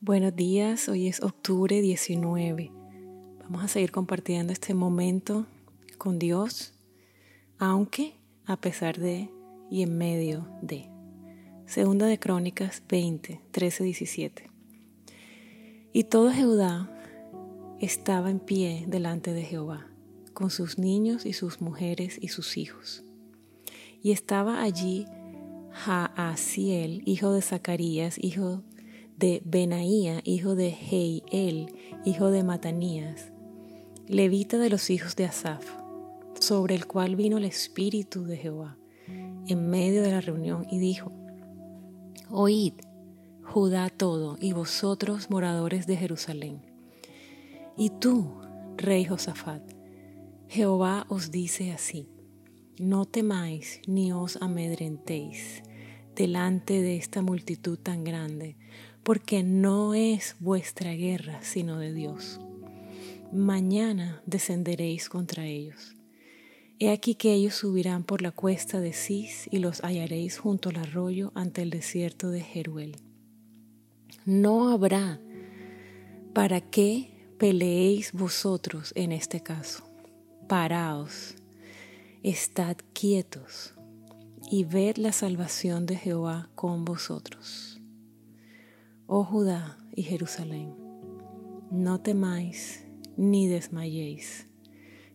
Buenos días, hoy es octubre 19. Vamos a seguir compartiendo este momento con Dios, aunque a pesar de y en medio de. Segunda de Crónicas 20, 13, 17. Y todo Judá estaba en pie delante de Jehová, con sus niños y sus mujeres y sus hijos. Y estaba allí Jaasiel, hijo de Zacarías, hijo de Benaía, hijo de Heiel, hijo de Matanías, levita de los hijos de Asaf, sobre el cual vino el Espíritu de Jehová en medio de la reunión y dijo, Oíd, Judá todo, y vosotros moradores de Jerusalén. Y tú, rey Josafat, Jehová os dice así, no temáis ni os amedrentéis delante de esta multitud tan grande, porque no es vuestra guerra, sino de Dios. Mañana descenderéis contra ellos. He aquí que ellos subirán por la cuesta de Cis y los hallaréis junto al arroyo ante el desierto de Jeruel. No habrá para qué peleéis vosotros en este caso. Paraos, estad quietos y ved la salvación de Jehová con vosotros oh Judá y Jerusalén, no temáis ni desmayéis.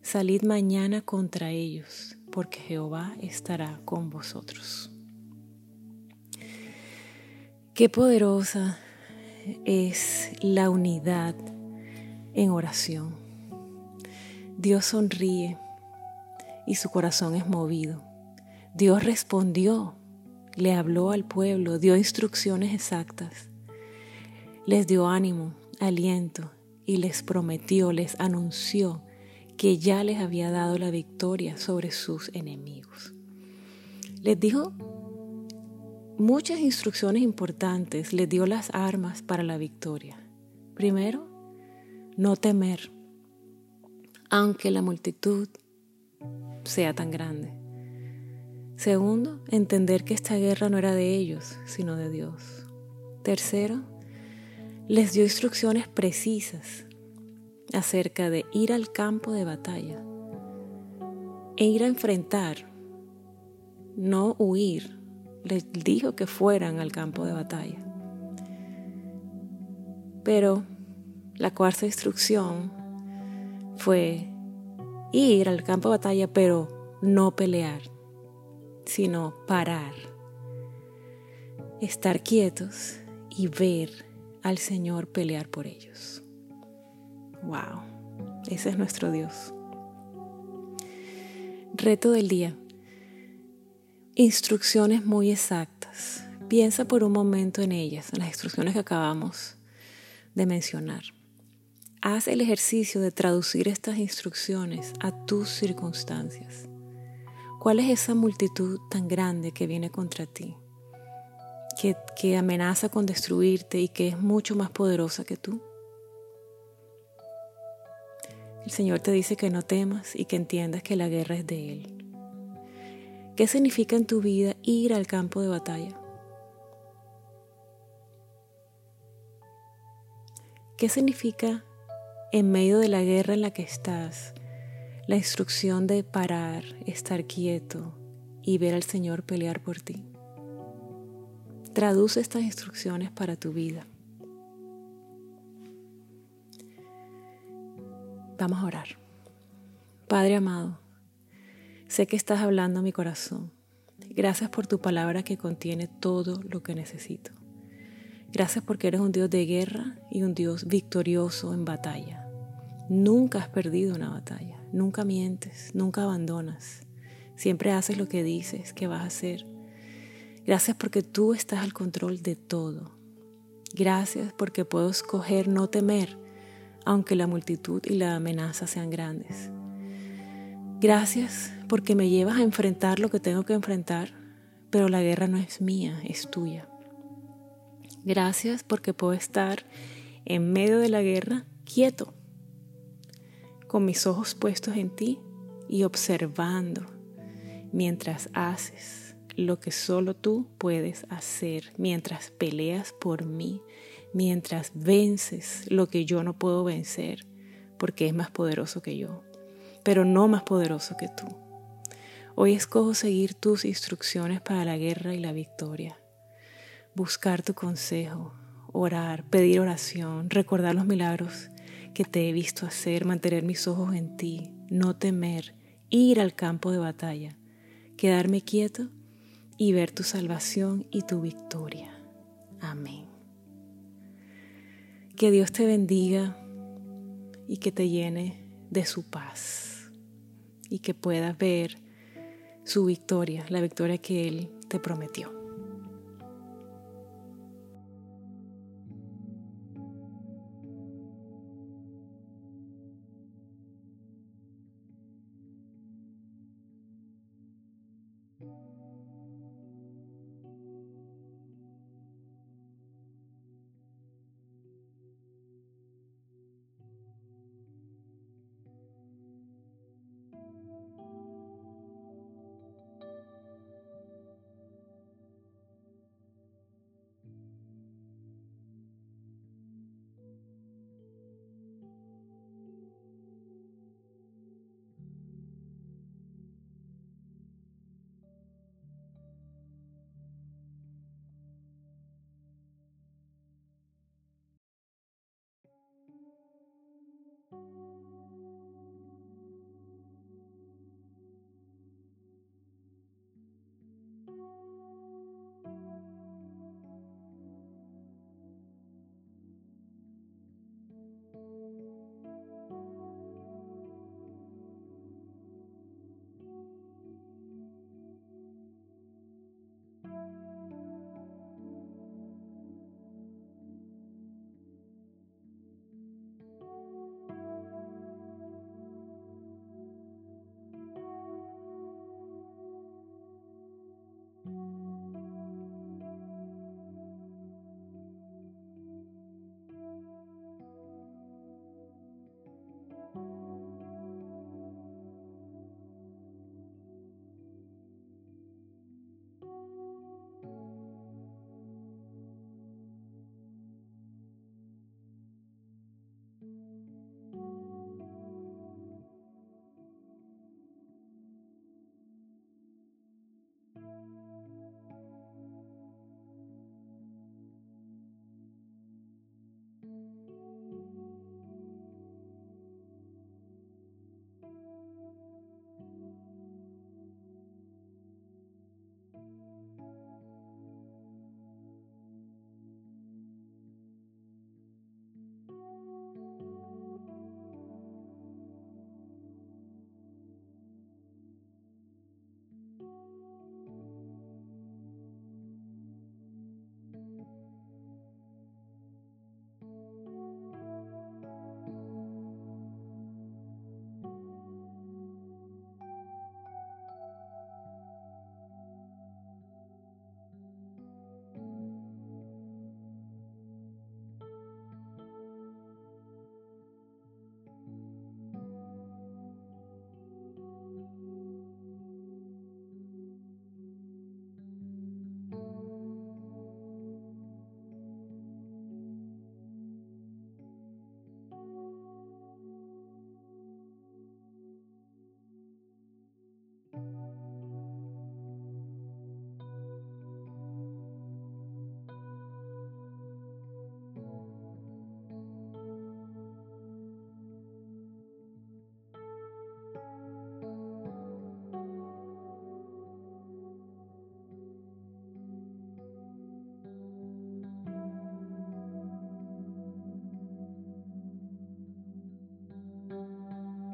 Salid mañana contra ellos, porque Jehová estará con vosotros. Qué poderosa es la unidad en oración. Dios sonríe y su corazón es movido. Dios respondió, le habló al pueblo, dio instrucciones exactas les dio ánimo, aliento y les prometió, les anunció que ya les había dado la victoria sobre sus enemigos. Les dijo muchas instrucciones importantes, les dio las armas para la victoria. Primero, no temer, aunque la multitud sea tan grande. Segundo, entender que esta guerra no era de ellos, sino de Dios. Tercero, les dio instrucciones precisas acerca de ir al campo de batalla e ir a enfrentar, no huir. Les dijo que fueran al campo de batalla. Pero la cuarta instrucción fue ir al campo de batalla, pero no pelear, sino parar, estar quietos y ver al Señor pelear por ellos. Wow, ese es nuestro Dios. Reto del día. Instrucciones muy exactas. Piensa por un momento en ellas, en las instrucciones que acabamos de mencionar. Haz el ejercicio de traducir estas instrucciones a tus circunstancias. ¿Cuál es esa multitud tan grande que viene contra ti? Que, amenaza con destruirte y que es mucho más poderosa que tú. El Señor te dice que no temas y que entiendas que la guerra es de Él. ¿Qué significa en tu vida ir al campo de batalla? ¿Qué significa en medio de la guerra en la que estás la instrucción de parar, estar quieto y ver al Señor pelear por ti? Traduce estas instrucciones para tu vida. Vamos a orar. Padre amado, sé que estás hablando a mi corazón. Gracias por tu palabra que contiene todo lo que necesito. Gracias porque eres un Dios de guerra y un Dios victorioso en batalla. Nunca has perdido una batalla, nunca mientes, nunca abandonas. Siempre haces lo que dices que vas a hacer Gracias porque tú estás al control de todo. Gracias porque puedo escoger no temer, aunque la multitud y la amenaza sean grandes. Gracias porque me llevas a enfrentar lo que tengo que enfrentar, pero la guerra no es mía, es tuya. Gracias porque puedo estar en medio de la guerra quieto, con mis ojos puestos en ti y observando mientras haces lo que solo tú puedes hacer mientras peleas por mí, mientras vences lo que yo no puedo vencer, porque es más poderoso que yo, pero no más poderoso que tú. Hoy escojo seguir tus instrucciones para la guerra y la victoria, buscar tu consejo, orar, pedir oración, recordar los milagros que te he visto hacer, mantener mis ojos en ti, no temer, ir al campo de batalla, quedarme quieto y ver tu salvación y tu victoria. Amén. Que Dios te bendiga y que te llene de su paz y que puedas ver su victoria, la victoria que Él te prometió.